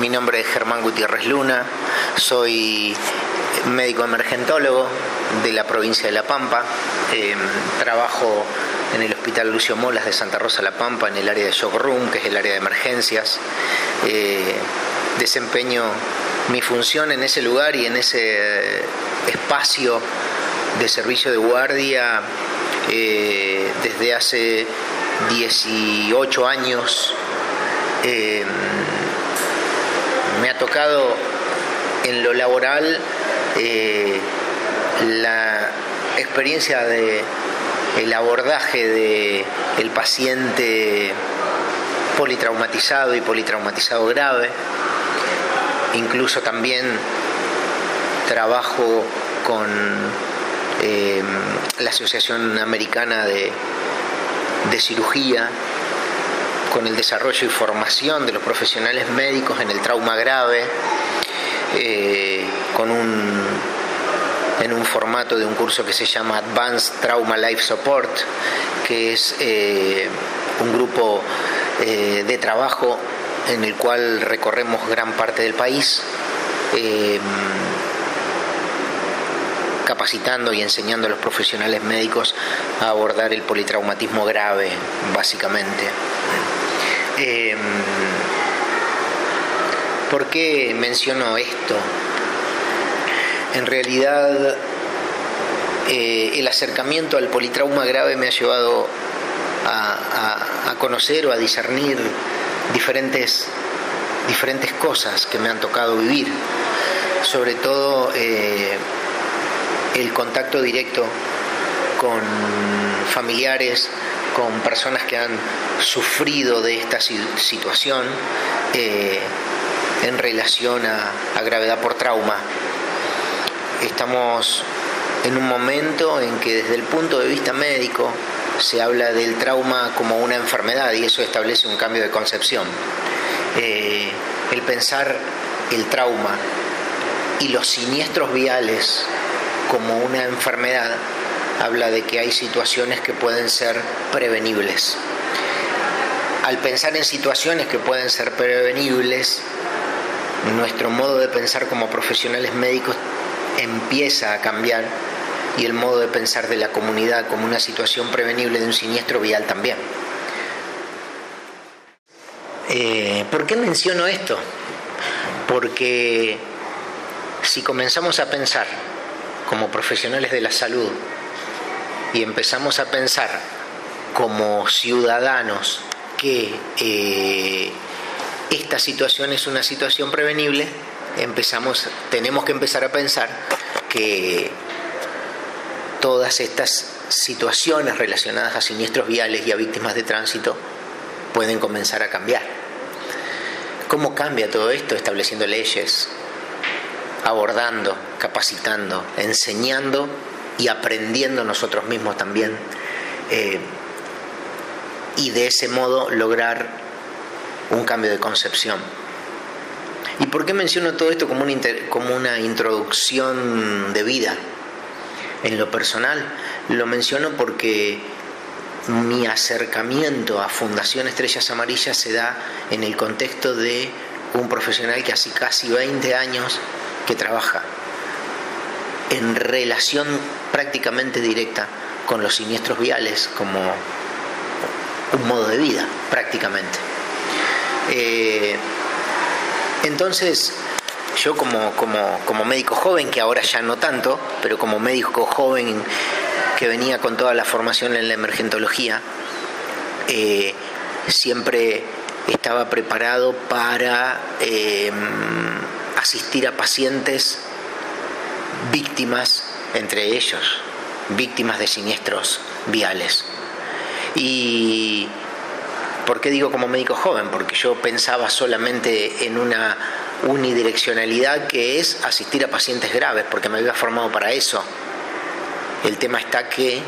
Mi nombre es Germán Gutiérrez Luna, soy médico emergentólogo de la provincia de La Pampa. Em, trabajo en el Hospital Lucio Molas de Santa Rosa La Pampa, en el área de shock room, que es el área de emergencias. Eh, desempeño mi función en ese lugar y en ese espacio de servicio de guardia eh, desde hace 18 años. Em, me ha tocado en lo laboral eh, la experiencia de el abordaje de el paciente politraumatizado y politraumatizado grave. Incluso también trabajo con eh, la Asociación Americana de, de Cirugía con el desarrollo y formación de los profesionales médicos en el trauma grave, eh, con un, en un formato de un curso que se llama Advanced Trauma Life Support, que es eh, un grupo eh, de trabajo en el cual recorremos gran parte del país capacitando y enseñando a los profesionales médicos a abordar el politraumatismo grave, básicamente. Em, ¿Por qué menciono esto? En realidad, eh, el acercamiento al politrauma grave me ha llevado a, conocer o a discernir diferentes, diferentes cosas que me han tocado vivir. Sobre todo eh, el contacto directo con familiares, con personas que han sufrido de esta situación eh, en relación a, gravedad por trauma. Estamos en un momento en que desde el punto de vista médico se habla del trauma como una enfermedad y eso establece un cambio de concepción. Eh, el pensar el trauma y los siniestros viales como una enfermedad habla de que hay situaciones que pueden ser prevenibles. Al pensar en situaciones que pueden ser prevenibles, nuestro modo de pensar como profesionales médicos empieza a cambiar y el modo de pensar de la comunidad como una situación prevenible de un siniestro vial también. Eh, ¿Por qué menciono esto? Porque si comenzamos a pensar como profesionales de la salud y empezamos a pensar como ciudadanos que eh, esta situación es una situación prevenible, empezamos, tenemos que empezar a pensar que todas estas situaciones relacionadas a siniestros viales y a víctimas de tránsito pueden comenzar a cambiar. ¿Cómo cambia todo esto? Estableciendo leyes, abordando, capacitando, enseñando y aprendiendo nosotros mismos también. Eh, y de ese modo lograr un cambio de concepción. ¿Y por qué menciono todo esto como una, como una introducción de vida? En lo personal, lo menciono porque mi acercamiento a Fundación Estrellas Amarillas se da en el contexto de un profesional que hace casi 20 años que trabaja en relación prácticamente directa con los siniestros viales como un modo de vida, prácticamente. Eh, entonces, yo como, como, médico joven, que ahora ya no tanto, pero como médico joven que venía con toda la formación en la emergentología, eh, siempre estaba preparado para eh, asistir a pacientes víctimas, entre ellos, víctimas de siniestros viales. Y ¿por qué digo como médico joven? Porque yo pensaba solamente en una unidireccionalidad que es asistir a pacientes graves, porque me había formado para eso. El tema está que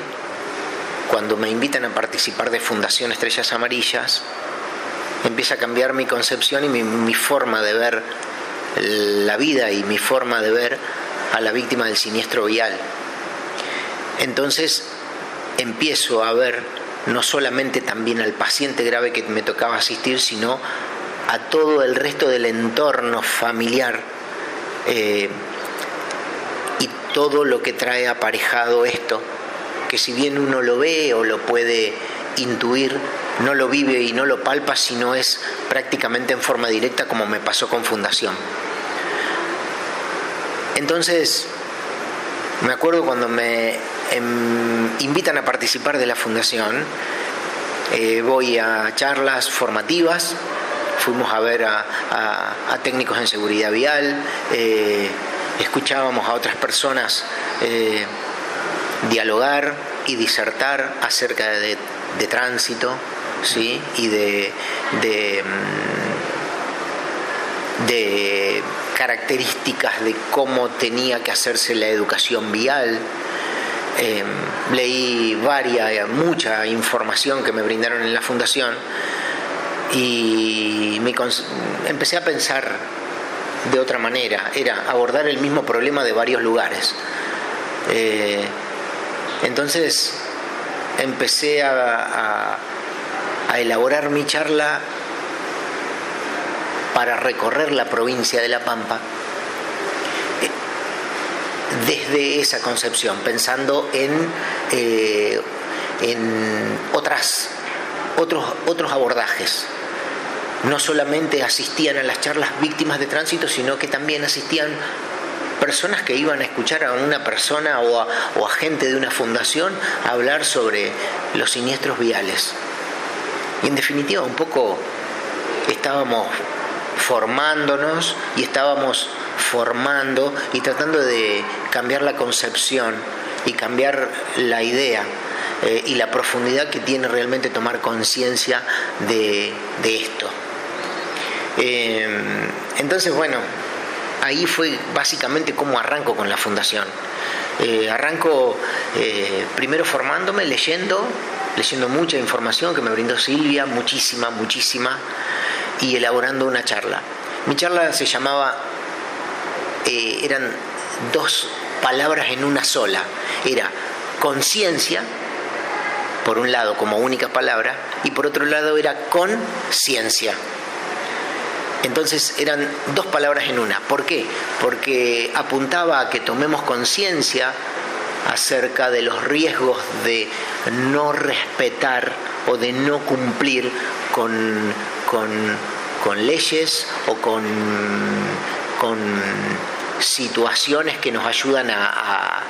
cuando me invitan a participar de Fundación Estrellas Amarillas, empieza a cambiar mi concepción y mi, mi forma de ver la vida y mi forma de ver a la víctima del siniestro vial. Entonces empiezo a ver no solamente también al paciente grave que me tocaba asistir, sino a todo el resto del entorno familiar eh, y todo lo que trae aparejado esto, que si bien uno lo ve o lo puede intuir, no lo vive y no lo palpa, sino es prácticamente en forma directa como me pasó con Fundación. Entonces, me acuerdo cuando me em, invitan a participar de la Fundación, eh, voy a charlas formativas, fuimos a ver a, técnicos en seguridad vial, eh, escuchábamos a otras personas eh, dialogar y disertar acerca de, tránsito ¿sí? y de, de, de características de cómo tenía que hacerse la educación vial. Em, leí varias, mucha información que me brindaron en la fundación y empecé a pensar de otra manera, era abordar el mismo problema de varios lugares. Eh, entonces empecé a elaborar mi charla para recorrer la provincia de La Pampa desde esa concepción, pensando en, eh, en otras, otros, otros abordajes. No solamente asistían a las charlas víctimas de tránsito, sino que también asistían personas que iban a escuchar a una persona o a, o a gente de una fundación hablar sobre los siniestros viales. Y en definitiva, un poco estábamos formándonos y estábamos formando y tratando de cambiar la concepción y cambiar la idea eh, y la profundidad que tiene realmente tomar conciencia de, esto. Eh, entonces, bueno, ahí fue básicamente como arranco con la fundación. Eh, arranco primero formándome, leyendo, leyendo mucha información que me brindó Silvia, muchísima, muchísima, y elaborando una charla. Mi charla se llamaba eh, eran dos palabras en una sola. Era conciencia, por un lado como única palabra, y por otro lado era conciencia. Entonces eran dos palabras en una. ¿Por qué? Porque apuntaba a que tomemos conciencia acerca de los riesgos de no respetar o de no cumplir con, con leyes o con con situaciones que nos ayudan a,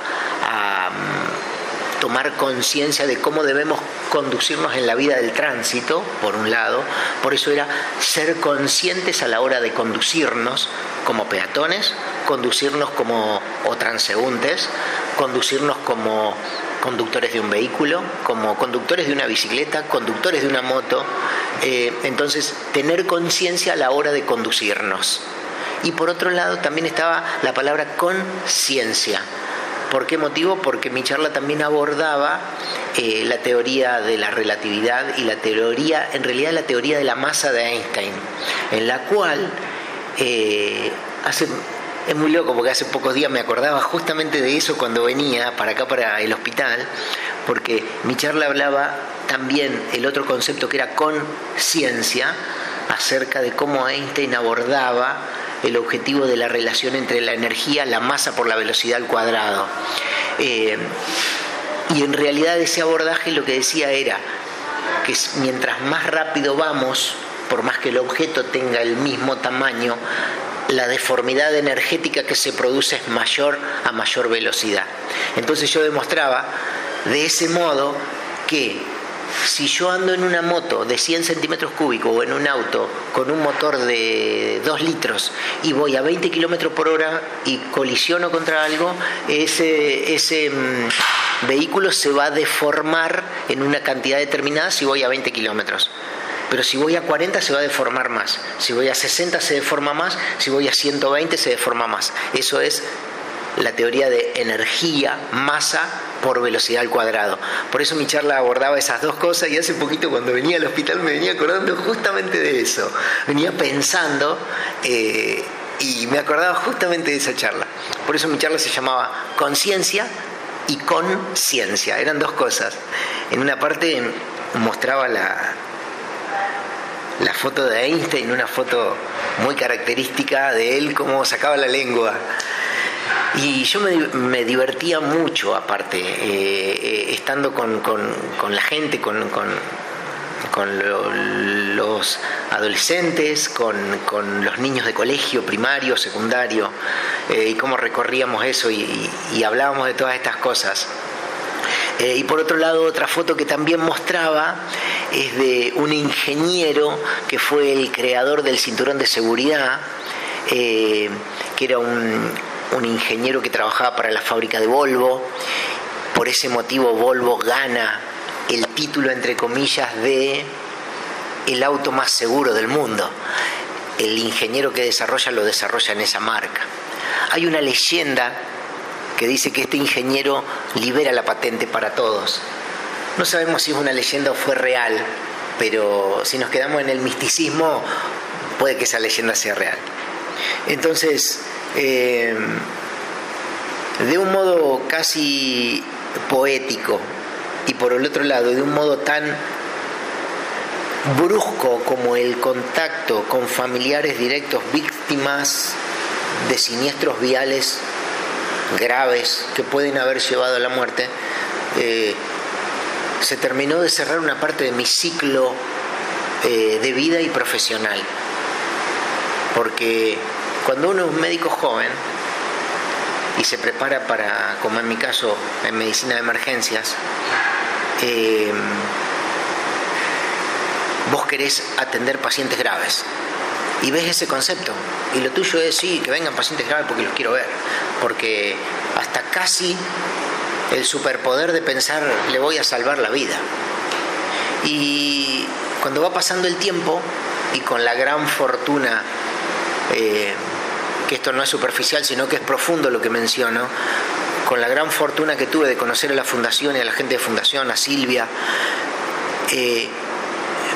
mm, tomar conciencia de cómo debemos conducirnos en la vida del tránsito, por un lado, por eso era ser conscientes a la hora de conducirnos como peatones, conducirnos como o transeúntes, conducirnos como conductores de un vehículo, como conductores de una bicicleta, conductores de una moto, eh, entonces tener conciencia a la hora de conducirnos. Y por otro lado también estaba la palabra conciencia. ¿Por qué motivo? Porque mi charla también abordaba eh, la teoría de la relatividad y la teoría, en realidad la teoría de la masa de Einstein, en la cual eh, hace es muy loco porque hace pocos días me acordaba justamente de eso cuando venía para acá, para el hospital, porque mi charla hablaba también el otro concepto que era conciencia acerca de cómo Einstein abordaba el objetivo de la relación entre la energía, la masa por la velocidad al cuadrado. Eh, y en realidad ese abordaje lo que decía era que mientras más rápido vamos, por más que el objeto tenga el mismo tamaño, la deformidad energética que se produce es mayor a mayor velocidad. Entonces yo demostraba de ese modo que si yo ando en una moto de 100 centímetros cúbicos o en un auto con un motor de 2 litros y voy a 20 kilómetros por hora y colisiono contra algo, ese, mm, vehículo se va a deformar en una cantidad determinada si voy a 20 kilómetros. Pero si voy a 40 se va a deformar más. Si voy a 60 se deforma más. Si voy a 120 se deforma más. Eso es la teoría de energía, masa por velocidad al cuadrado. Por eso mi charla abordaba esas dos cosas y hace poquito cuando venía al hospital me venía acordando justamente de eso. Venía pensando eh, y me acordaba justamente de esa charla. Por eso mi charla se llamaba Conciencia y Conciencia. Eran dos cosas. En una parte mostraba la, la foto de Einstein, una foto muy característica de él, cómo sacaba la lengua. Y yo me, divertía mucho, aparte, eh, eh, estando con, la gente, con, los adolescentes, con, los niños de colegio, primario, secundario, eh, y cómo recorríamos eso y hablábamos de todas estas cosas. Y por otro lado, otra foto que también mostraba es de un ingeniero que fue el creador del cinturón de seguridad, eh, que era un, un ingeniero que trabajaba para la fábrica de Volvo. Por ese motivo Volvo gana el título, entre comillas, de el auto más seguro del mundo. El ingeniero que desarrolla lo desarrolla en esa marca. Hay una leyenda que dice que este ingeniero libera la patente para todos. No sabemos si es una leyenda o fue real, pero si nos quedamos en el misticismo, puede que esa leyenda sea real. Entonces, eh, de un modo casi poético y por el otro lado, de un modo tan brusco como el contacto con familiares directos víctimas de siniestros viales graves que pueden haber llevado a la muerte, eh, se terminó de cerrar una parte de mi ciclo eh, de vida y profesional. Porque cuando uno es un médico joven y se prepara para, como en mi caso, en medicina de emergencias, eh, vos querés atender pacientes graves y ves ese concepto. Y lo tuyo es, sí, que vengan pacientes graves porque los quiero ver. Porque hasta casi el superpoder de pensar, le voy a salvar la vida. Y cuando va pasando el tiempo y con la gran fortuna, eh, que esto no es superficial, sino que es profundo lo que menciono, con la gran fortuna que tuve de conocer a la fundación y a la gente de fundación, a Silvia, eh,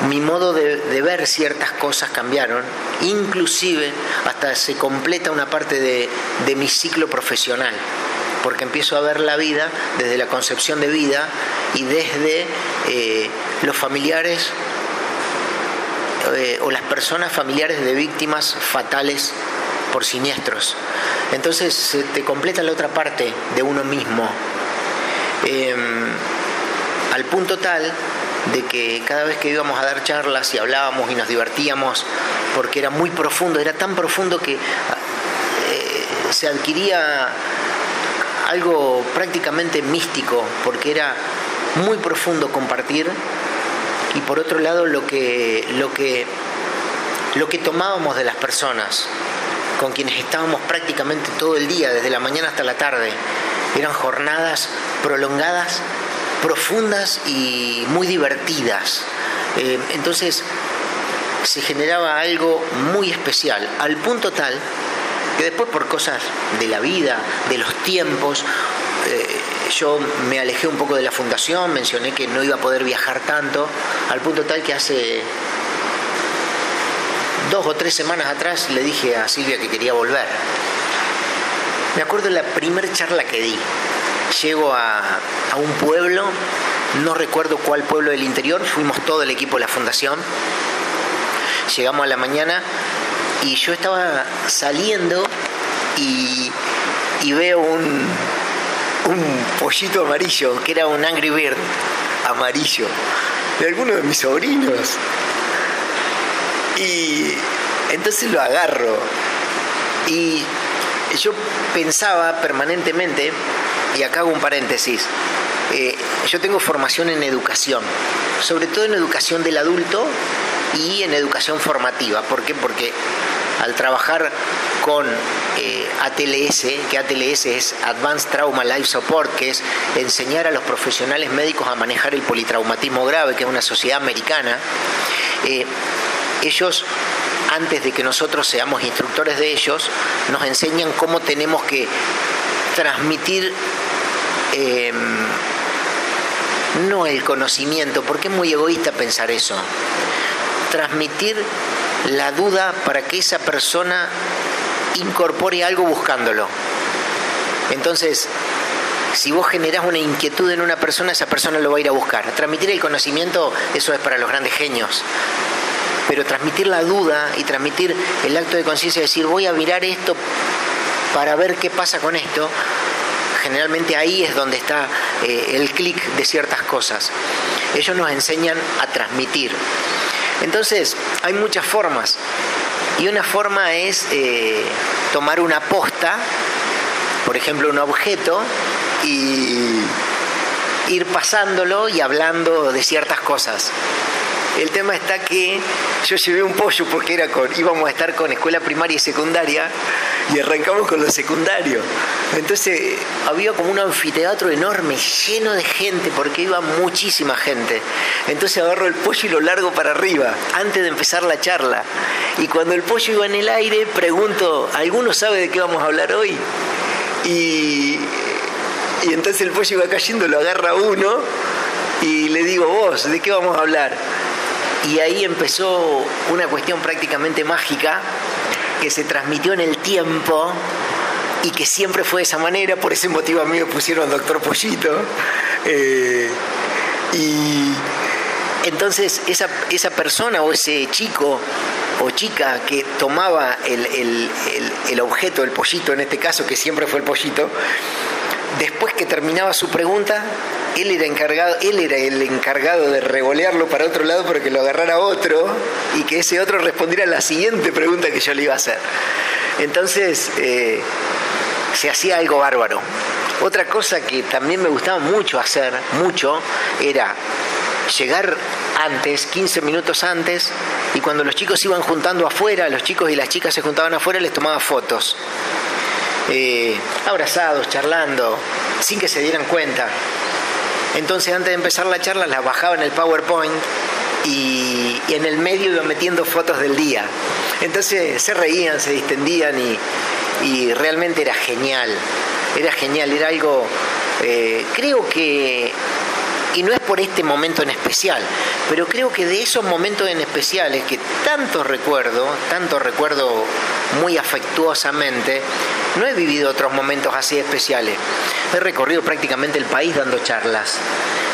mi modo de, ver ciertas cosas cambiaron, inclusive hasta se completa una parte de, mi ciclo profesional, porque empiezo a ver la vida desde la concepción de vida y desde eh, los familiares eh, o las personas familiares de víctimas fatales por siniestros. Entonces se te completa la otra parte de uno mismo, em, al punto tal de que cada vez que íbamos a dar charlas y hablábamos y nos divertíamos, porque era muy profundo, era tan profundo que eh, se adquiría algo prácticamente místico, porque era muy profundo compartir y por otro lado lo que, lo que, lo que tomábamos de las personas con quienes estábamos prácticamente todo el día, desde la mañana hasta la tarde, eran jornadas prolongadas profundas y muy divertidas. Eh, entonces se generaba algo muy especial, al punto tal que después por cosas de la vida, de los tiempos, eh, yo me alejé un poco de la fundación, mencioné que no iba a poder viajar tanto, al punto tal que hace dos o tres semanas atrás le dije a Silvia que quería volver. Me acuerdo de la primera charla que di, llego a, un pueblo, no recuerdo cuál pueblo del interior, fuimos todo el equipo de la fundación, llegamos a la mañana y yo estaba saliendo y, veo un, un pollito amarillo, que era un Angry Bird amarillo, de alguno de mis sobrinos. Y entonces lo agarro. Y yo pensaba permanentemente y acá hago un paréntesis, eh, yo tengo formación en educación, sobre todo en educación del adulto y en educación formativa. ¿Por qué? Porque al trabajar con eh, ATLS, que ATLS es Advanced Trauma Life Support, que es enseñar a los profesionales médicos a manejar el politraumatismo grave, que es una sociedad americana, eh, ellos antes de que nosotros seamos instructores de ellos, nos enseñan cómo tenemos que transmitir em, no el conocimiento, porque es muy egoísta pensar eso, transmitir la duda para que esa persona incorpore algo buscándolo. Entonces, si vos generás una inquietud en una persona, esa persona lo va a ir a buscar. Transmitir el conocimiento, eso es para los grandes genios. pero transmitir la duda y transmitir el acto de conciencia, decir voy a mirar esto para ver qué pasa con esto, generalmente ahí es donde está eh, el clic de ciertas cosas. Ellos nos enseñan a transmitir. Entonces, hay muchas formas. Y una forma es eh, tomar una posta, por ejemplo, un objeto, y ir pasándolo y hablando de ciertas cosas. El tema está que yo llevé un pollo porque era con, íbamos a estar con escuela primaria y secundaria y arrancamos con lo secundario. Entonces había como un anfiteatro enorme, lleno de gente, porque iba muchísima gente. Entonces agarro el pollo y lo largo para arriba, antes de empezar la charla. Y cuando el pollo iba en el aire, pregunto, ¿alguno sabe de qué vamos a hablar hoy? Y, y entonces el pollo iba cayendo, lo agarra uno y le digo, vos, ¿de qué vamos a hablar? Y ahí empezó una cuestión prácticamente mágica que se transmitió en el tiempo y que siempre fue de esa manera, por ese motivo a mí me pusieron doctor Pollito. Eh, y entonces esa, esa, persona o ese chico o chica que tomaba el, el, el objeto, el pollito en este caso, que siempre fue el pollito, después que terminaba su pregunta, él era encargado, el encargado de revolearlo para otro lado para que lo agarrara otro y que ese otro respondiera a la siguiente pregunta que yo le iba a hacer. Entonces eh, se hacía algo bárbaro. Otra cosa que también me gustaba mucho hacer, mucho, era llegar antes, 15 minutos antes, y cuando los chicos iban juntando afuera, los chicos y las chicas se juntaban afuera, les tomaba fotos. Eh, abrazados, charlando, sin que se dieran cuenta. Entonces antes de empezar la charla la bajaba en el PowerPoint y, en el medio iba metiendo fotos del día. Entonces se reían, se distendían y, realmente era genial. Era genial, era algo, eh, creo que y no es por este momento en especial, pero creo que de esos momentos en especiales que tanto recuerdo, tanto recuerdo muy afectuosamente, no he vivido otros momentos así especiales. He recorrido prácticamente el país dando charlas,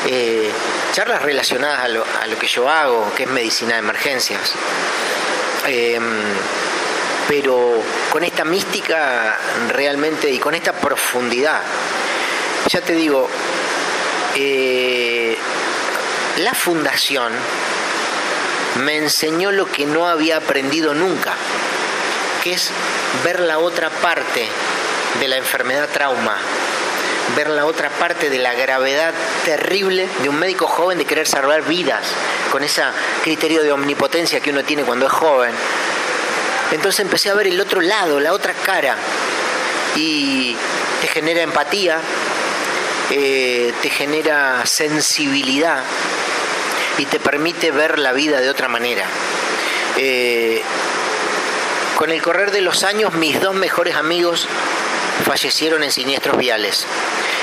eh, charlas relacionadas a lo, que yo hago, que es medicina de emergencias. Em, pero con esta mística realmente y con esta profundidad. Ya te digo, eh, la fundación me enseñó lo que no había aprendido nunca, que es ver la otra parte de la enfermedad trauma, ver la otra parte de la gravedad terrible de un médico joven de querer salvar vidas, con ese criterio de omnipotencia que uno tiene cuando es joven. Entonces empecé a ver el otro lado, la otra cara, y te genera empatía, eh, te genera sensibilidad y te permite ver la vida de otra manera. Eh, con el correr de los años, mis dos mejores amigos fallecieron en siniestros viales.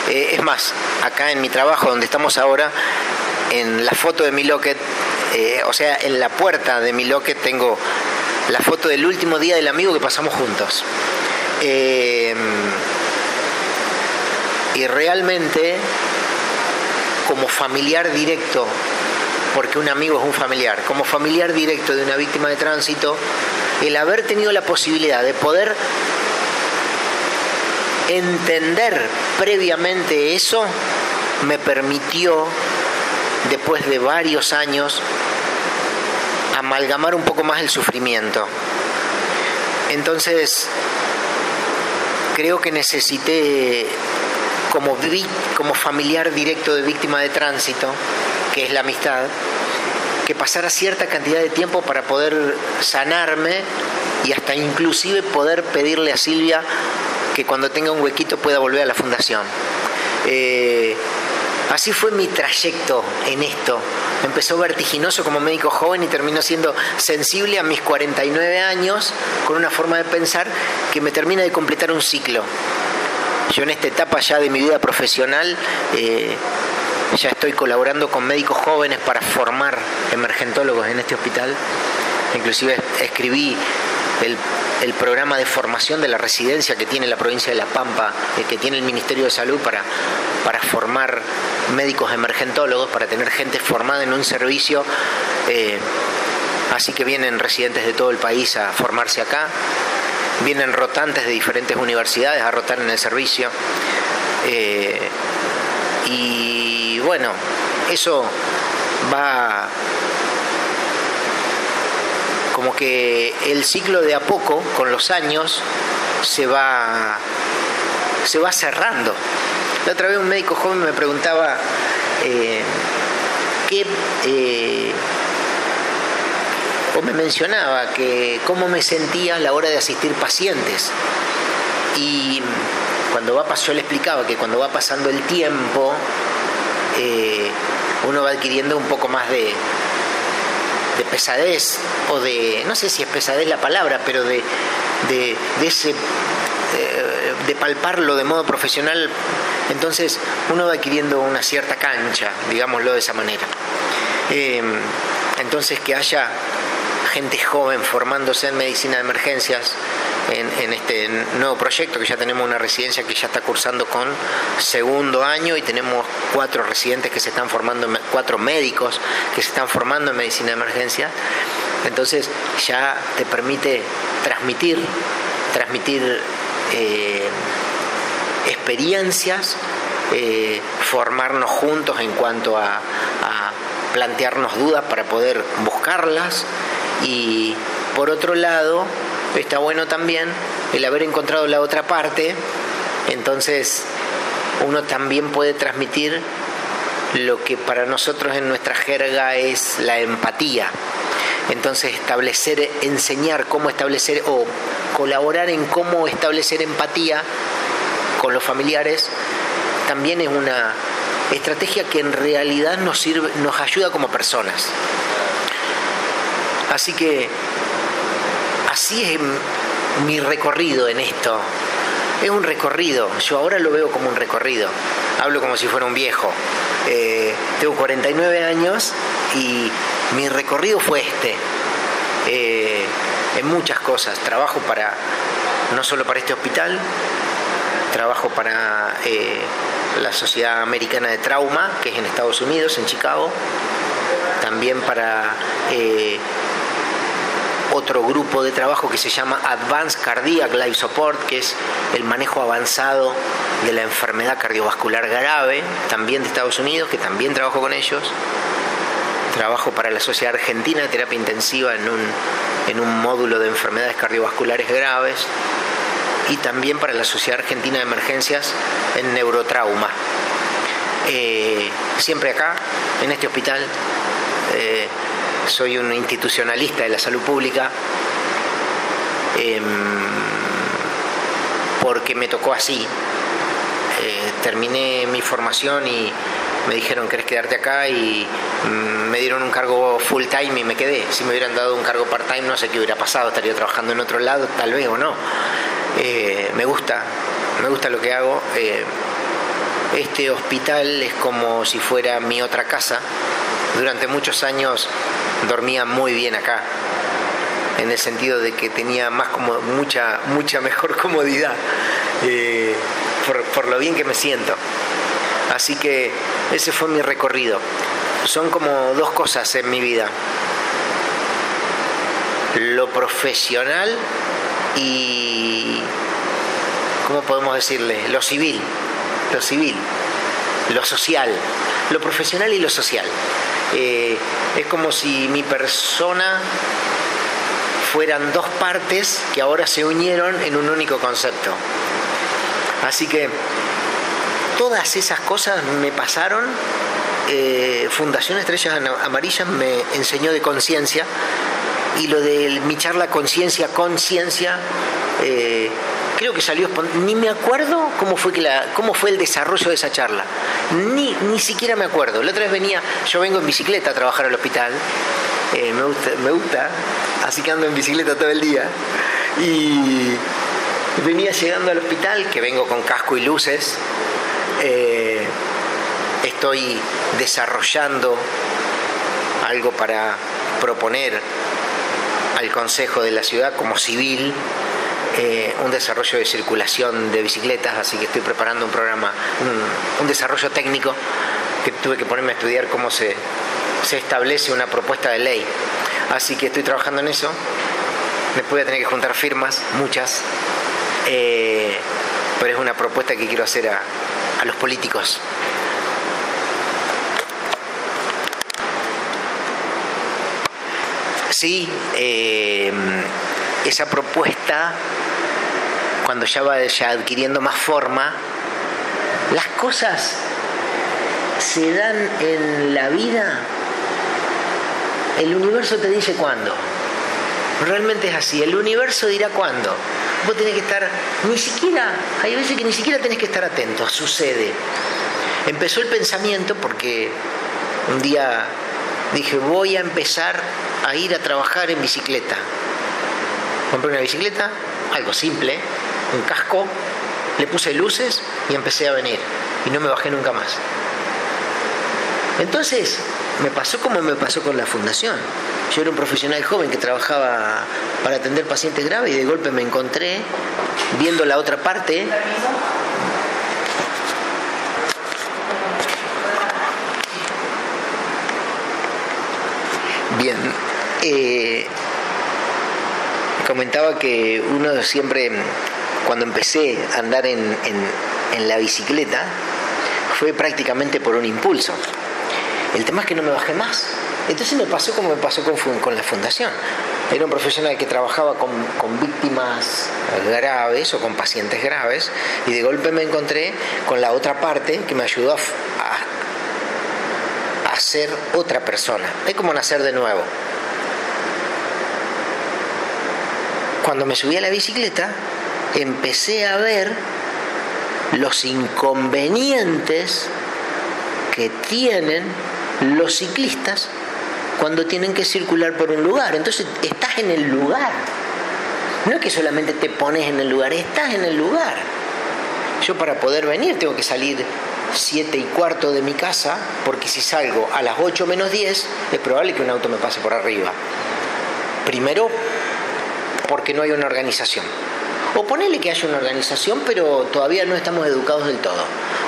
Eh, es más, acá en mi trabajo, donde estamos ahora, en la foto de mi locket, o sea, en la puerta de mi locket tengo la foto del último día del amigo que pasamos juntos y realmente como familiar directo, porque un amigo es un familiar, como familiar directo de una víctima de tránsito, el haber tenido la posibilidad de poder entender previamente eso me permitió, después de varios años, amalgamar un poco más el sufrimiento. Entonces, creo que necesité como, familiar directo de víctima de tránsito, que es la amistad, que pasara cierta cantidad de tiempo para poder sanarme y hasta inclusive poder pedirle a Silvia que cuando tenga un huequito pueda volver a la fundación. Eh, así fue mi trayecto en esto. Empezó vertiginoso como médico joven y terminó siendo sensible a mis 49 años con una forma de pensar que me termina de completar un ciclo. Yo en esta etapa ya de mi vida profesional eh, ya estoy colaborando con médicos jóvenes para formar emergentólogos en este hospital. Inclusive escribí el, programa de formación de la residencia que tiene la provincia de La Pampa, eh, que tiene el Ministerio de Salud para, para formar médicos emergentólogos, para tener gente formada en un servicio. Eh, así que vienen residentes de todo el país a formarse acá, vienen rotantes de diferentes universidades a rotar en el servicio. Eh, y bueno, eso va como que el ciclo de a poco, con los años, se va, se va cerrando. La otra vez un médico joven me preguntaba eh, qué, eh, o me mencionaba que cómo me sentía a la hora de asistir pacientes. Y cuando va yo le explicaba que cuando va pasando el tiempo, eh, uno va adquiriendo un poco más de, de pesadez o de, no sé si es pesadez la palabra, pero de, de, ese, eh, de palparlo de modo profesional, entonces uno va adquiriendo una cierta cancha, digámoslo de esa manera. Eh, entonces que haya gente joven formándose en medicina de emergencias, en, este nuevo proyecto, que ya tenemos una residencia que ya está cursando con segundo año y tenemos cuatro residentes que se están formando, cuatro médicos que se están formando en medicina de emergencia. Entonces ya te permite transmitir, transmitir eh, experiencias, eh, formarnos juntos en cuanto a, a plantearnos dudas para poder buscarlas y por otro lado está bueno también el haber encontrado la otra parte, entonces uno también puede transmitir lo que para nosotros en nuestra jerga es la empatía. Entonces establecer, enseñar cómo establecer o colaborar en cómo establecer empatía con los familiares también es una estrategia que en realidad nos sirve, nos ayuda como personas. Así que así es mi recorrido en esto. Es un recorrido, yo ahora lo veo como un recorrido. Hablo como si fuera un viejo. Eh, tengo 49 años y mi recorrido fue este. Eh, en muchas cosas. Trabajo para, no solo para este hospital, trabajo para eh, la Sociedad Americana de Trauma, que es en Estados Unidos, en Chicago. También para otro grupo de trabajo que se llama Advanced Cardiac Life Support, que es el manejo avanzado de la enfermedad cardiovascular grave, también de Estados Unidos, que también trabajo con ellos. Trabajo para la Sociedad Argentina de Terapia Intensiva en un, en un módulo de enfermedades cardiovasculares graves y también para la Sociedad Argentina de Emergencias en neurotrauma. Eh, siempre acá, en este hospital. Eh, soy un institucionalista de la salud pública em, porque me tocó así. Eh, terminé mi formación y me dijeron, ¿querés quedarte acá? Y mm, me dieron un cargo full time y me quedé. Si me hubieran dado un cargo part time no sé qué hubiera pasado, estaría trabajando en otro lado, tal vez o no. Eh, me gusta, me gusta lo que hago. Eh, este hospital es como si fuera mi otra casa. Durante muchos años dormía muy bien acá, en el sentido de que tenía más como mucha, mucha mejor comodidad eh, por, lo bien que me siento. Así que ese fue mi recorrido. Son como dos cosas en mi vida. Lo profesional y, ¿cómo podemos decirle? Lo civil. Lo civil. Lo social. Lo profesional y lo social. Eh, es como si mi persona fueran dos partes que ahora se unieron en un único concepto. Así que todas esas cosas me pasaron. Eh, Fundación Estrellas Amarillas me enseñó de conciencia y lo de mi charla conciencia, conciencia, eh, creo que salió ni me acuerdo cómo fue el desarrollo de esa charla. Ni, ni siquiera me acuerdo. La otra vez venía, yo vengo en bicicleta a trabajar al hospital. Eh, me gusta, me gusta, así que ando en bicicleta todo el día. Y venía llegando al hospital, que vengo con casco y luces. Eh, estoy desarrollando algo para proponer al Consejo de la Ciudad como civil eh, un desarrollo de circulación de bicicletas, así que estoy preparando un programa, un, desarrollo técnico que tuve que ponerme a estudiar cómo se, se establece una propuesta de ley. Así que estoy trabajando en eso. Después voy a tener que juntar firmas, muchas. Eh, pero es una propuesta que quiero hacer a, a los políticos. Sí, eh, esa propuesta, cuando ya va ya adquiriendo más forma, las cosas se dan en la vida, el universo te dice cuándo. Realmente es así, el universo dirá cuándo. Vos tenés que estar, ni siquiera, hay veces que ni siquiera tenés que estar atento, sucede. Empezó el pensamiento porque un día dije, voy a empezar a ir a trabajar en bicicleta. Compré una bicicleta, algo simple, un casco, le puse luces y empecé a venir. Y no me bajé nunca más. Entonces, me pasó como me pasó con la fundación. Yo era un profesional joven que trabajaba para atender pacientes graves y de golpe me encontré viendo la otra parte. Bien, eh, comentaba que uno siempre, cuando empecé a andar en, la bicicleta, fue prácticamente por un impulso. El tema es que no me bajé más. Entonces me pasó como me pasó con, con la fundación. Era un profesional que trabajaba con, víctimas graves o con pacientes graves y de golpe me encontré con la otra parte que me ayudó a, a ser otra persona. Es como nacer de nuevo. Cuando me subí a la bicicleta, empecé a ver los inconvenientes que tienen los ciclistas cuando tienen que circular por un lugar. Entonces estás en el lugar. No es que solamente te pones en el lugar, estás en el lugar. Yo para poder venir tengo que salir 7 y cuarto de mi casa, porque si salgo a las 8 menos 10, es probable que un auto me pase por arriba. Primero porque no hay una organización. O ponele que haya una organización, pero todavía no estamos educados del todo.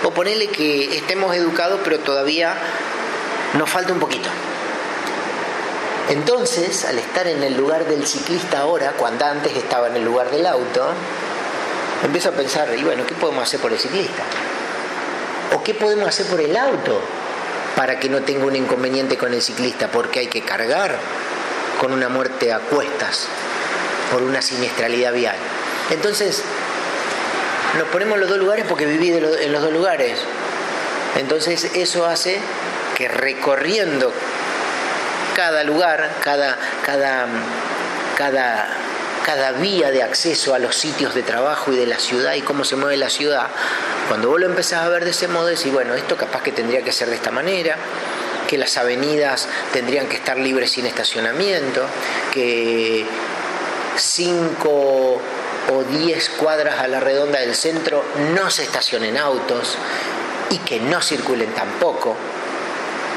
O ponele que estemos educados, pero todavía nos falta un poquito. Entonces, al estar en el lugar del ciclista ahora, cuando antes estaba en el lugar del auto, empiezo a pensar, y bueno, ¿qué podemos hacer por el ciclista? ¿O qué podemos hacer por el auto para que no tenga un inconveniente con el ciclista? Porque hay que cargar con una muerte a cuestas por una siniestralidad vial. Entonces, nos ponemos en los dos lugares porque viví en los dos lugares. Entonces, eso hace que recorriendo cada lugar, cada, cada, cada, cada vía de acceso a los sitios de trabajo y de la ciudad y cómo se mueve la ciudad, cuando vos lo empezás a ver de ese modo, decís, bueno, esto capaz que tendría que ser de esta manera, que las avenidas tendrían que estar libres sin estacionamiento, que 5 o 10 cuadras a la redonda del centro no se estacionen autos y que no circulen tampoco.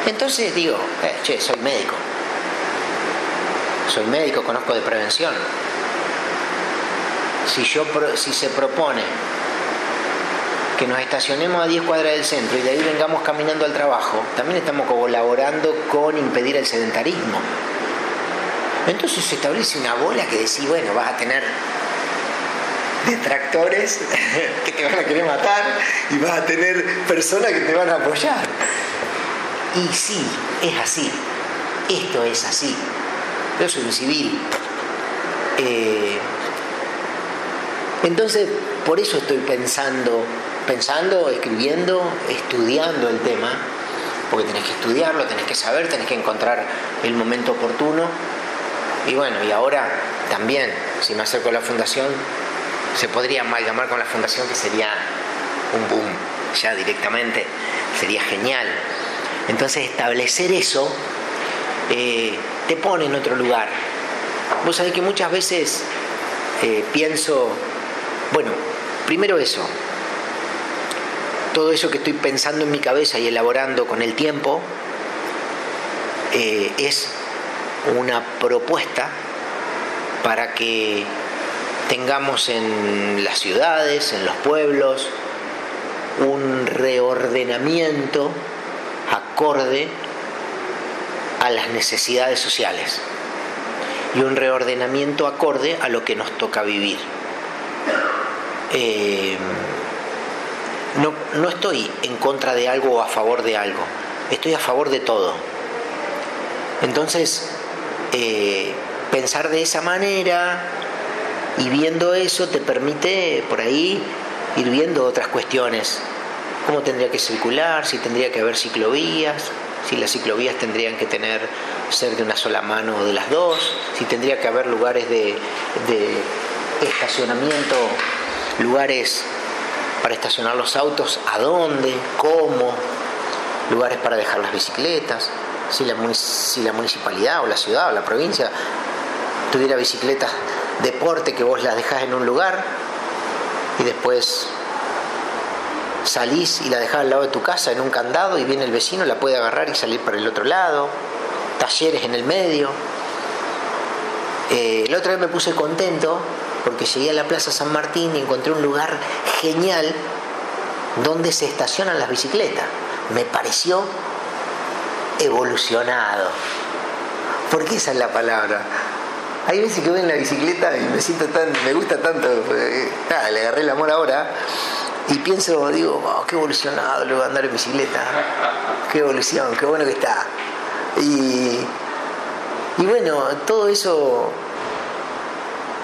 Entonces digo, eh, che, soy médico. Soy médico, conozco de prevención. Si, yo, si se propone que nos estacionemos a 10 cuadras del centro y de ahí vengamos caminando al trabajo, también estamos colaborando con impedir el sedentarismo. Entonces se establece una bola que decís, bueno, vas a tener detractores que te van a querer matar y vas a tener personas que te van a apoyar. Y sí, es así. Esto es así. Yo soy un civil. Eh, entonces, por eso estoy pensando, pensando, escribiendo, estudiando el tema, porque tenés que estudiarlo, tenés que saber, tenés que encontrar el momento oportuno y bueno, y ahora también, si me acerco a la fundación, se podría amalgamar con la fundación, que sería un boom ya directamente, sería genial. Entonces establecer eso eh, te pone en otro lugar. Vos sabés que muchas veces eh, pienso, bueno, primero eso, todo eso que estoy pensando en mi cabeza y elaborando con el tiempo eh, es una propuesta para que tengamos en las ciudades, en los pueblos, un reordenamiento acorde a las necesidades sociales. y un reordenamiento acorde a lo que nos toca vivir. Eh, no, no, estoy en contra de algo o a favor de algo, estoy a favor de todo. Entonces, eh, pensar de esa manera y viendo eso te permite por ahí ir viendo otras cuestiones, cómo tendría que circular, si tendría que haber ciclovías, si las ciclovías tendrían que tener ser de una sola mano o de las dos, si tendría que haber lugares de, estacionamiento, lugares para estacionar los autos, a dónde, cómo, lugares para dejar las bicicletas, si la, municipalidad o la ciudad o la provincia tuviera bicicletas deporte que vos las dejás en un lugar y después salís y la dejás al lado de tu casa en un candado y viene el vecino, la puede agarrar y salir para el otro lado, talleres en el medio. Eh, la otra vez me puse contento porque llegué a la Plaza San Martín y encontré un lugar genial donde se estacionan las bicicletas. Me pareció evolucionado. Porque esa es la palabra. Hay veces que voy en la bicicleta y me siento tan, me gusta tanto, eh, le agarré el amor ahora, y pienso, digo, oh, qué evolucionado luego andar en bicicleta, qué evolución, qué bueno que está. Y, bueno, todo eso,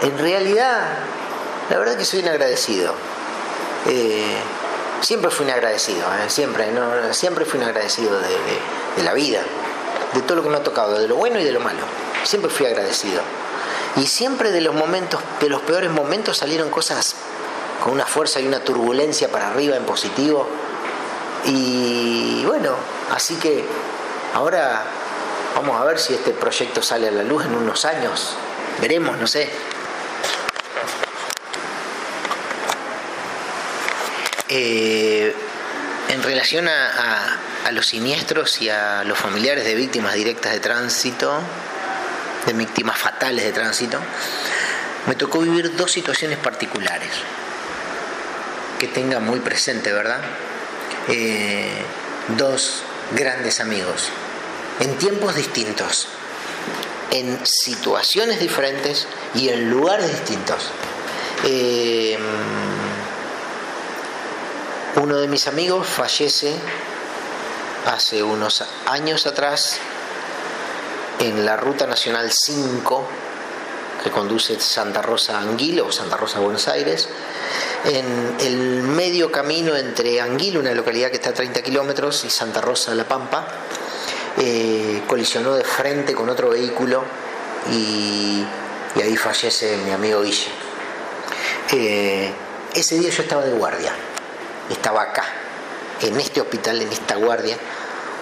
en realidad, la verdad que soy un agradecido. Eh, siempre fui un agradecido, eh, siempre, siempre fui un agradecido de, de la vida, de todo lo que me ha tocado, de lo bueno y de lo malo. Siempre fui agradecido. Y siempre de los momentos, de los peores momentos salieron cosas con una fuerza y una turbulencia para arriba en positivo. Y bueno, así que ahora vamos a ver si este proyecto sale a la luz en unos años. Veremos, no sé. Eh, en relación a, los siniestros y a los familiares de víctimas directas de tránsito, de víctimas fatales de tránsito, me tocó vivir dos situaciones particulares que tenga muy presente, ¿verdad? Eh, dos grandes amigos, en tiempos distintos, en situaciones diferentes y en lugares distintos. Eh, uno de mis amigos fallece hace unos años atrás en la Ruta Nacional 5 que conduce Santa Rosa Anguilo o Santa Rosa Buenos Aires, en el medio camino entre Anguilo, una localidad que está a 30 kilómetros, y Santa Rosa La Pampa, eh, colisionó de frente con otro vehículo y, ahí fallece mi amigo Guille. Eh, ese día yo estaba de guardia, estaba acá, en este hospital, en esta guardia,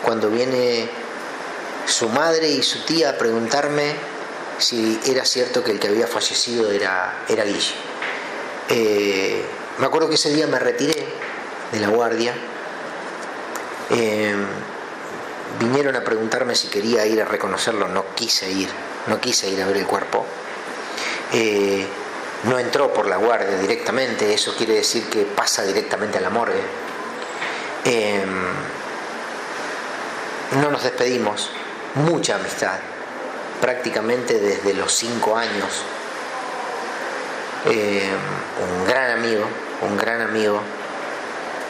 cuando viene su madre y su tía a preguntarme si era cierto que el que había fallecido era, era Guille. Eh, me acuerdo que ese día me retiré de la guardia. Eh, vinieron a preguntarme si quería ir a reconocerlo, no quise ir, no quise ir a ver el cuerpo. Eh, no entró por la guardia directamente, eso quiere decir que pasa directamente a la morgue. no nos despedimos, mucha amistad, prácticamente desde los cinco años. Eh, un gran amigo, un gran amigo,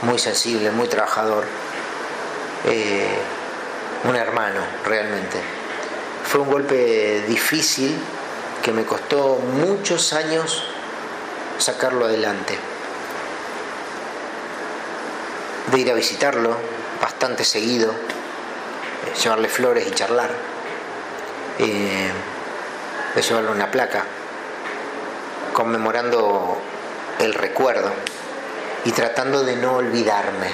muy sensible, muy trabajador, eh, un hermano realmente. Fue un golpe difícil que me costó muchos años sacarlo adelante. De ir a visitarlo bastante seguido, llevarle flores y charlar, eh, de llevarle una placa conmemorando el recuerdo y tratando de no olvidarme.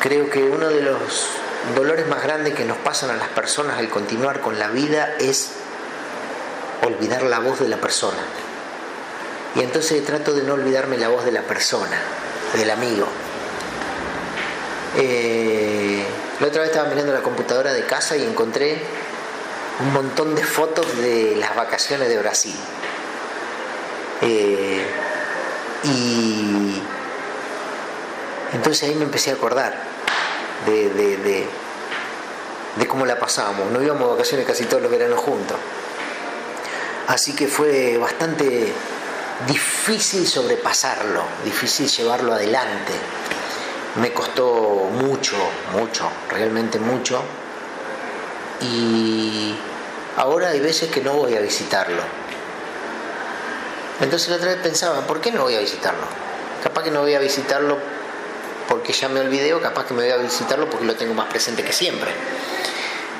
Creo que uno de los dolores más grandes que nos pasan a las personas al continuar con la vida es olvidar la voz de la persona. Y entonces trato de no olvidarme la voz de la persona, del amigo. Eh, la otra vez estaba mirando la computadora de casa y encontré un montón de fotos de las vacaciones de Brasil. Eh, y entonces ahí me empecé a acordar de, de, cómo la pasábamos. No íbamos a vacaciones casi todos los veranos juntos. Así que fue bastante difícil sobrepasarlo, difícil llevarlo adelante. Me costó mucho, mucho, realmente mucho. Y ahora hay veces que no voy a visitarlo. Entonces la otra vez pensaba, ¿por qué no voy a visitarlo? Capaz que no voy a visitarlo porque ya me olvidé o capaz que me voy a visitarlo porque lo tengo más presente que siempre.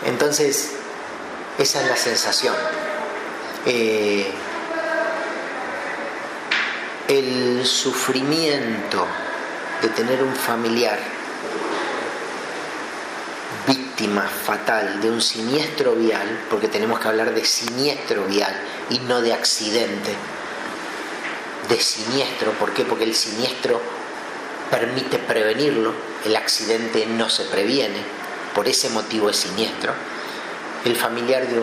Entonces, esa es la sensación. Eh, el sufrimiento de tener un familiar víctima fatal de un siniestro vial, porque tenemos que hablar de siniestro vial y no de accidente, de siniestro, ¿por qué? Porque el siniestro permite prevenirlo, el accidente no se previene, por ese motivo es siniestro. El familiar de,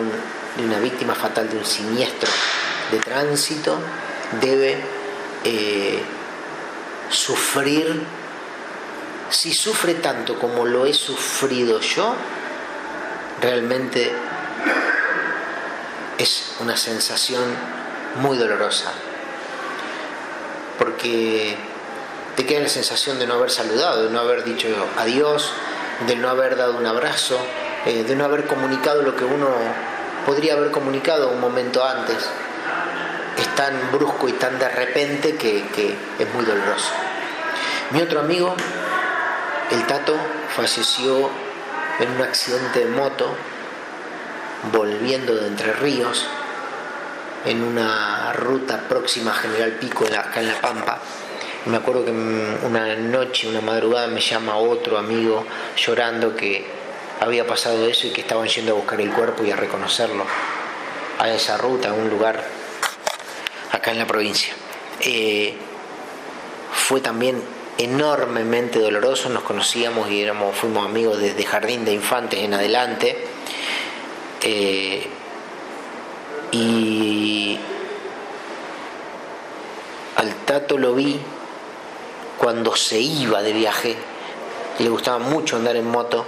una víctima fatal de un siniestro de tránsito debe eh, sufrir, si sufre tanto como lo he sufrido yo, realmente es una sensación muy dolorosa, porque te queda la sensación de no haber saludado, de no haber dicho adiós, de no haber dado un abrazo, eh, de no haber comunicado lo que uno podría haber comunicado un momento antes. Es tan brusco y tan de repente que, es muy doloroso. Mi otro amigo, el Tato, falleció en un accidente de moto volviendo de Entre Ríos en una ruta próxima a General Pico acá en La Pampa me acuerdo que una noche, una madrugada, me llama otro amigo llorando que había pasado eso y que estaban yendo a buscar el cuerpo y a reconocerlo a esa ruta, a un lugar acá en la provincia. Eh, fue también enormemente doloroso, nos conocíamos y éramos, fuimos amigos desde jardín de infantes en adelante. Eh, y al Tato lo vi cuando se iba de viaje, le gustaba mucho andar en moto,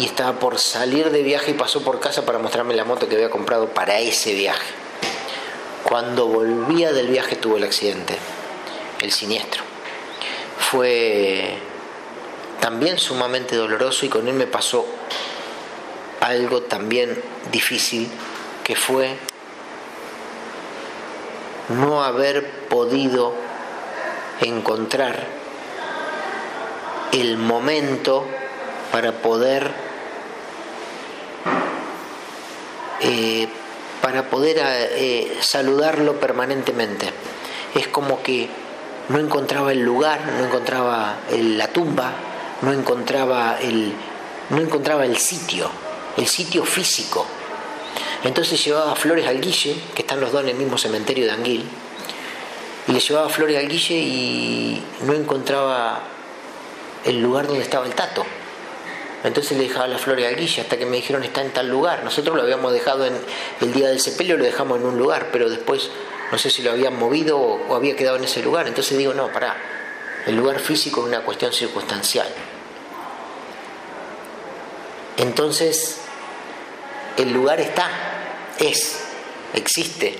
y estaba por salir de viaje y pasó por casa para mostrarme la moto que había comprado para ese viaje. Cuando volvía del viaje tuvo el accidente, el siniestro. Fue también sumamente doloroso y con él me pasó algo también difícil que fue no haber podido encontrar el momento para poder eh, para poder eh, saludarlo permanentemente. Es como que no encontraba el lugar, no encontraba la tumba, no encontraba el, no encontraba el sitio, el sitio físico. Entonces llevaba flores al Guille, que están los dos en el mismo cementerio de Anguil, y le llevaba flores al Guille y no encontraba el lugar donde estaba el tato. Entonces le dejaba las flores al Guille hasta que me dijeron está en tal lugar. Nosotros lo habíamos dejado en el día del sepelio, lo dejamos en un lugar, pero después no sé si lo habían movido o, había quedado en ese lugar. Entonces digo, no, pará, el lugar físico es una cuestión circunstancial. Entonces, el lugar está, es, existe.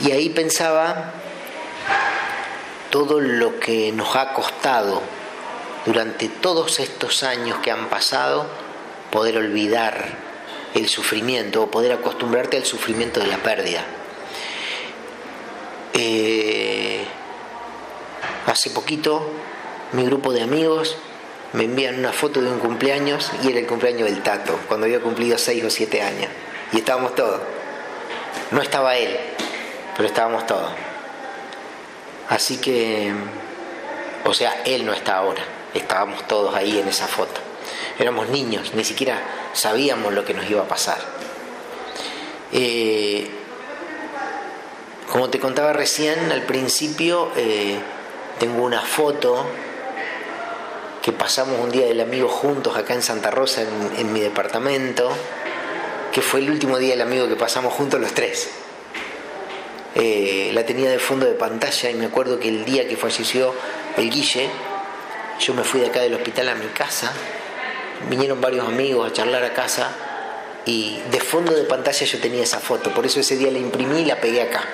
Y ahí pensaba todo lo que nos ha costado durante todos estos años que han pasado poder olvidar el sufrimiento o poder acostumbrarte al sufrimiento de la pérdida. Eh, hace poquito mi grupo de amigos me envían una foto de un cumpleaños y era el cumpleaños del Tato, cuando había cumplido 6 o 7 años. Y estábamos todos. No estaba él, pero estábamos todos. Así que, o sea, él no está ahora, estábamos todos ahí en esa foto. Éramos niños, ni siquiera sabíamos lo que nos iba a pasar. Eh, como te contaba recién, al principio eh, tengo una foto que pasamos un día del amigo juntos acá en Santa Rosa, en mi departamento, que fue el último día del amigo que pasamos juntos los tres. Eh, la tenía de fondo de pantalla y me acuerdo que el día que falleció el Guille, yo me fui de acá del hospital a mi casa, vinieron varios amigos a charlar a casa y de fondo de pantalla yo tenía esa foto, por eso ese día la imprimí y la pegué acá.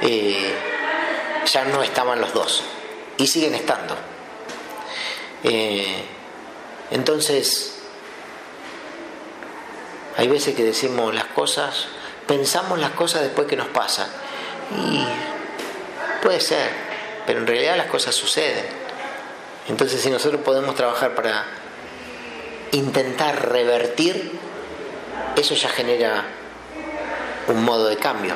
Eh, ya no estaban los dos y siguen estando. Eh, entonces, hay veces que decimos las cosas, pensamos las cosas después que nos pasan y puede ser, pero en realidad las cosas suceden. Entonces, si nosotros podemos trabajar para intentar revertir, eso ya genera un modo de cambio.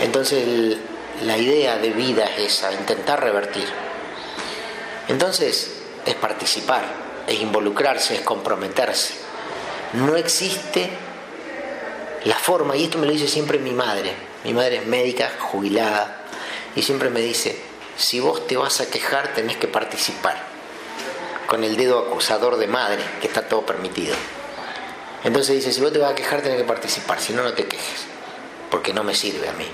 Entonces la idea de vida es esa, intentar revertir. Entonces es participar, es involucrarse, es comprometerse. No existe la forma, y esto me lo dice siempre mi madre, mi madre es médica, jubilada, y siempre me dice, si vos te vas a quejar tenés que participar con el dedo acusador de madre, que está todo permitido. Entonces dice, si vos te vas a quejar, tenés que participar, si no, no te quejes, porque no me sirve a mí.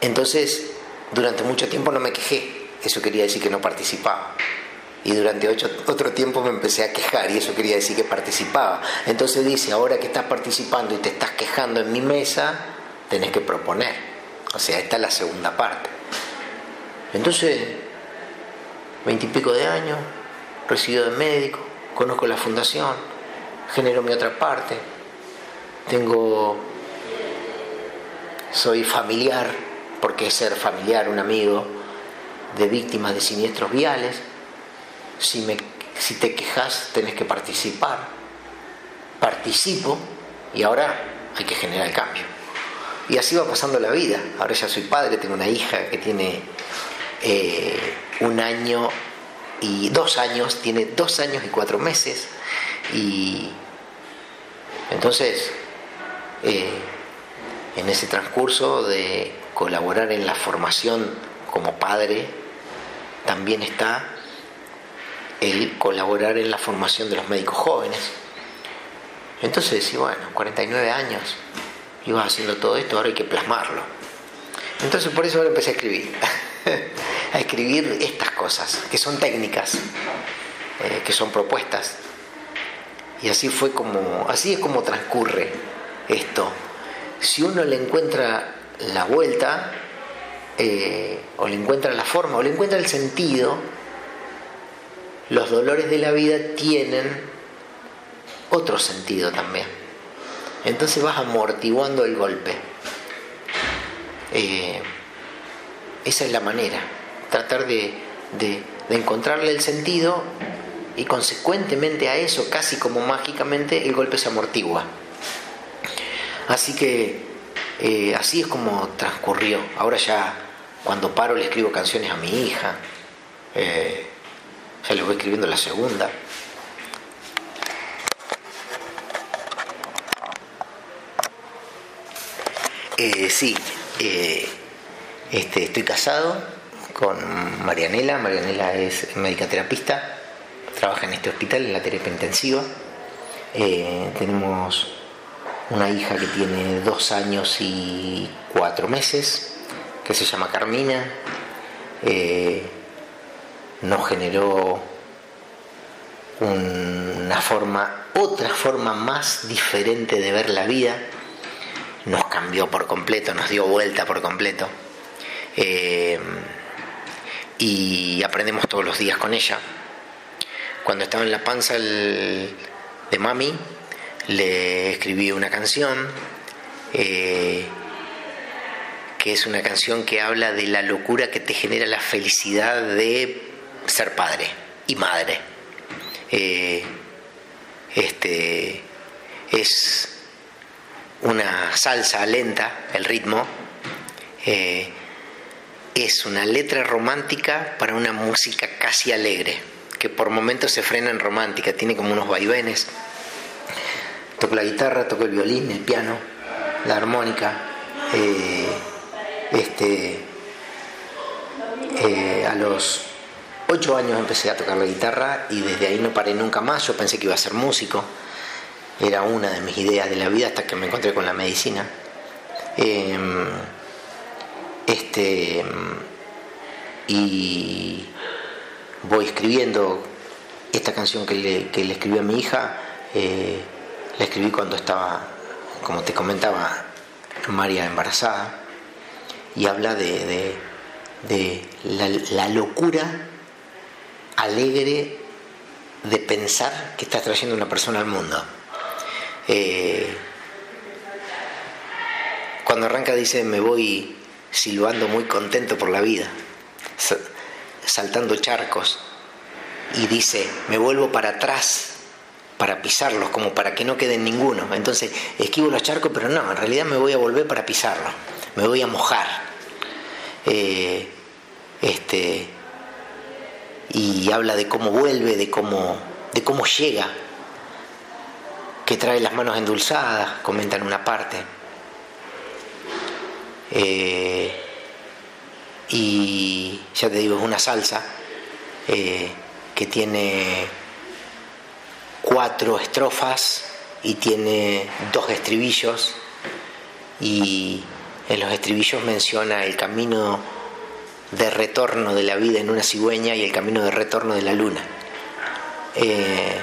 Entonces, durante mucho tiempo no me quejé, eso quería decir que no participaba. Y durante otro tiempo me empecé a quejar y eso quería decir que participaba. Entonces dice, ahora que estás participando y te estás quejando en mi mesa, tenés que proponer. O sea, esta es la segunda parte. Entonces, veintipico de años, resido de médico, conozco la fundación, genero mi otra parte, tengo, soy familiar, porque ser familiar, un amigo de víctimas de siniestros viales, si, si te quejas tenés que participar, participo y ahora hay que generar el cambio. Y así va pasando la vida. Ahora ya soy padre, tengo una hija que tiene eh, un año y dos años, tiene dos años y cuatro meses. Y entonces, eh, en ese transcurso de colaborar en la formación como padre, también está el colaborar en la formación de los médicos jóvenes. Entonces, sí, bueno, 49 años, ibas haciendo todo esto, ahora hay que plasmarlo. Entonces, por eso ahora empecé a escribir. a escribir estas cosas, que son técnicas, eh, que son propuestas. Y así fue como, así es como transcurre esto. Si uno le encuentra la vuelta, eh, o le encuentra la forma, o le encuentra el sentido, los dolores de la vida tienen otro sentido también. Entonces vas amortiguando el golpe. Eh, esa es la manera, tratar de, encontrarle el sentido y consecuentemente a eso, casi como mágicamente, el golpe se amortigua. Así que eh, así es como transcurrió. Ahora ya cuando paro le escribo canciones a mi hija, eh, ya le voy escribiendo la segunda. Eh, sí, este, estoy casado con Marianela. Marianela es médica terapista, trabaja en este hospital en la terapia intensiva. Eh, tenemos una hija que tiene dos años y cuatro meses, que se llama Carmina. Eh, nos generó una forma, otra forma más diferente de ver la vida. Nos cambió por completo, nos dio vuelta por completo. Eh, y aprendemos todos los días con ella. Cuando estaba en la panza de mami, le escribí una canción, eh, que es una canción que habla de la locura que te genera la felicidad de ser padre y madre. Eh, este, es una salsa lenta, el ritmo, es una letra romántica para una música casi alegre, que por momentos se frena en romántica, tiene como unos vaivenes. Toco la guitarra, toco el violín, el piano, la armónica. Eh, este, eh, a los ocho años empecé a tocar la guitarra y desde ahí no paré nunca más. Yo pensé que iba a ser músico. Era una de mis ideas de la vida hasta que me encontré con la medicina. Em, este, y voy escribiendo esta canción que le, que le escribí a mi hija, Eh, la escribí cuando estaba, como te comentaba, María embarazada, y habla de, la, locura alegre de pensar que estás trayendo una persona al mundo. Eh, cuando arranca dice, me voy silbando muy contento por la vida, saltando charcos, y dice, me vuelvo para atrás para pisarlos, como para que no queden ninguno. Entonces, esquivo los charcos, pero no, en realidad me voy a volver para pisarlos, me voy a mojar. Eh, este, y habla de cómo vuelve, de cómo, de cómo llega, que trae las manos endulzadas, comenta en una parte. Eh, y ya te digo, es una salsa eh, que tiene cuatro estrofas y tiene dos estribillos y en los estribillos menciona el camino de retorno de la vida en una cigüeña y el camino de retorno de la luna. Eh,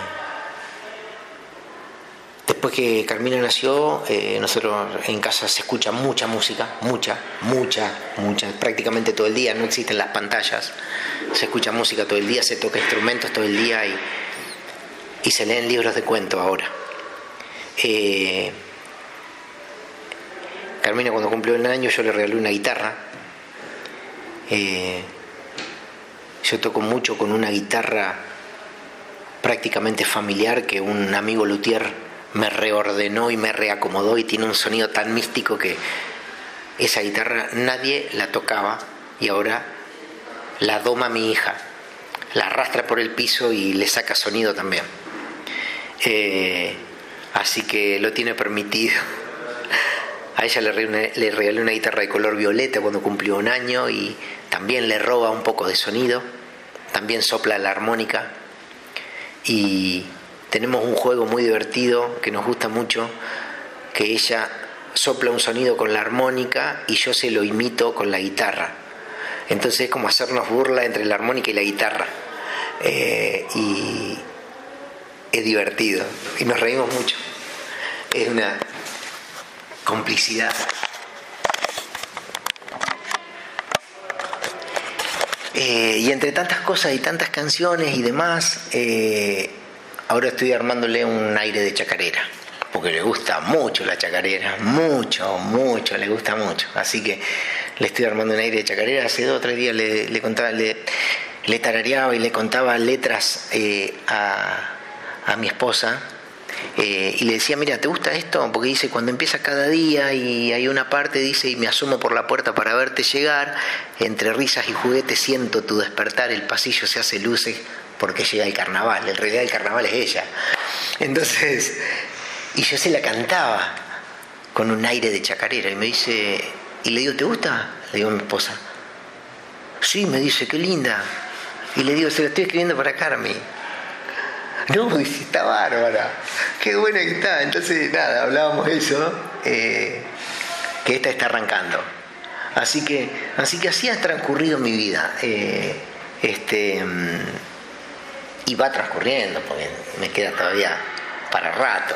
después que Carmina nació, eh, nosotros en casa se escucha mucha música, mucha, mucha, mucha, prácticamente todo el día, no existen las pantallas, se escucha música todo el día, se toca instrumentos todo el día y y se leen libros de cuento ahora. Eh, Carmina cuando cumplió el año yo le regalé una guitarra. Eh, yo toco mucho con una guitarra prácticamente familiar que un amigo luthier me reordenó y me reacomodó y tiene un sonido tan místico que esa guitarra nadie la tocaba y ahora la doma mi hija, la arrastra por el piso y le saca sonido también. Eh, así que lo tiene permitido. A ella le regalé, una guitarra de color violeta cuando cumplió un año y también le roba un poco de sonido, también sopla la armónica y tenemos un juego muy divertido que nos gusta mucho, que ella sopla un sonido con la armónica y yo se lo imito con la guitarra. Entonces es como hacernos burla entre la armónica y la guitarra. Eh, y, es divertido y nos reímos mucho. Es una complicidad. Eh, y entre tantas cosas y tantas canciones y demás, eh, ahora estoy armándole un aire de chacarera, porque le gusta mucho la chacarera, mucho, mucho, le gusta mucho. Así que le estoy armando un aire de chacarera. Hace dos o tres días le, contaba, le, le, tarareaba y le contaba letras eh, a a mi esposa eh, y le decía, mira, ¿te gusta esto? Porque dice, cuando empieza cada día y hay una parte, dice, y me asomo por la puerta para verte llegar, entre risas y juguetes siento tu despertar, el pasillo se hace luces porque llega el carnaval, en realidad el carnaval es ella. Entonces, y yo se la cantaba con un aire de chacarera y me dice, y le digo, ¿te gusta? Le digo a mi esposa, sí, me dice, qué linda. Y le digo, se lo estoy escribiendo para Carmen. No, dice, está bárbara, qué buena que está. Entonces, nada, hablábamos eso, eh, que esta está arrancando. Así que, así que así ha transcurrido mi vida. Eh, este, mm, y va transcurriendo, porque me queda todavía para rato.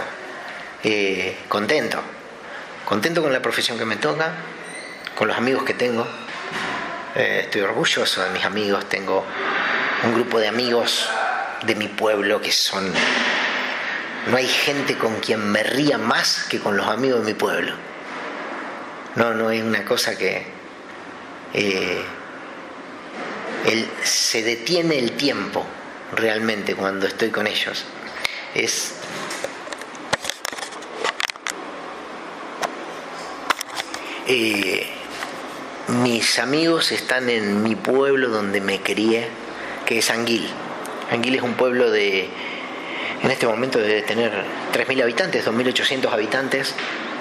Eh, contento, contento con la profesión que me toca, con los amigos que tengo. estoy orgulloso de mis amigos, tengo un grupo de amigos de mi pueblo que son... No hay gente con quien me ría más que con los amigos de mi pueblo. No, no es una cosa que... Eh, se detiene el tiempo realmente cuando estoy con ellos. Es eh, mis amigos están en mi pueblo donde me crié, que es Anguil. Anguil es un pueblo de, en este momento debe tener 3.000 habitantes, 2.800 habitantes.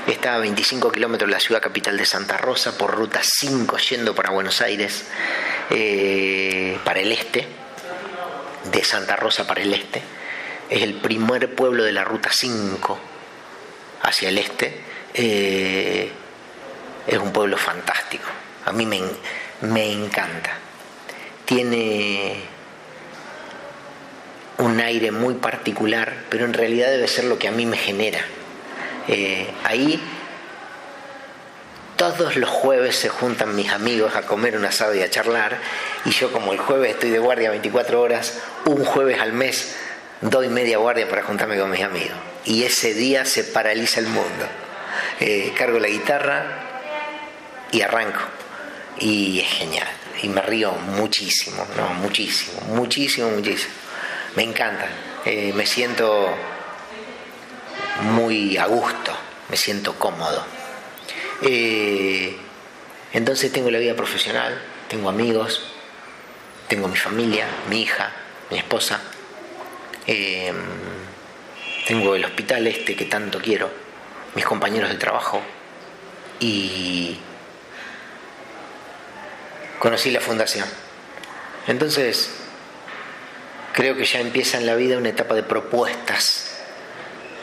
Está a 25 kilómetros de la ciudad capital de Santa Rosa, por ruta 5 yendo para Buenos Aires, eh, para el este, de Santa Rosa para el este. Es el primer pueblo de la ruta 5 hacia el este. Eh, es un pueblo fantástico. A mí me, me encanta. Tiene un aire muy particular, pero en realidad debe ser lo que a mí me genera. Eh, ahí todos los jueves se juntan mis amigos a comer un asado y a charlar, y yo como el jueves estoy de guardia 24 horas, un jueves al mes doy media guardia para juntarme con mis amigos. Y ese día se paraliza el mundo. Eh, cargo la guitarra y arranco. Y es genial. Y me río muchísimo, no, muchísimo, muchísimo, muchísimo. Me encanta. Eh, me siento muy a gusto, me siento cómodo. Eh, entonces tengo la vida profesional, tengo amigos, tengo mi familia, mi hija, mi esposa, eh, tengo el hospital este que tanto quiero, mis compañeros de trabajo. Y conocí la fundación. Entonces, creo que ya empieza en la vida una etapa de propuestas,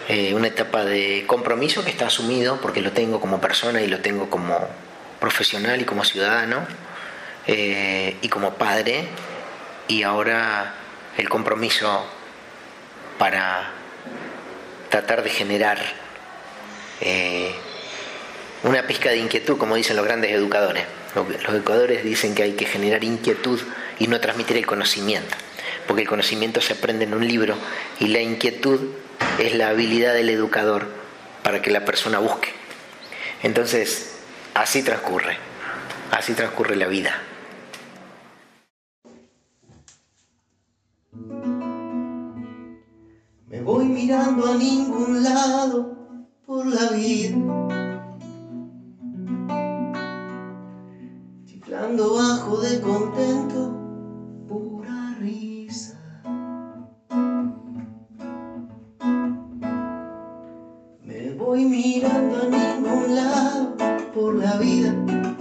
eh, una etapa de compromiso que está asumido porque lo tengo como persona y lo tengo como profesional y como ciudadano eh, y como padre y ahora el compromiso para tratar de generar eh, una pizca de inquietud, como dicen los grandes educadores. Los educadores dicen que hay que generar inquietud y no transmitir el conocimiento, porque el conocimiento se aprende en un libro y la inquietud es la habilidad del educador para que la persona busque. Entonces, así transcurre, así transcurre la vida. Me voy mirando a ningún lado por la vida. Chiflando bajo de contento, por la vida.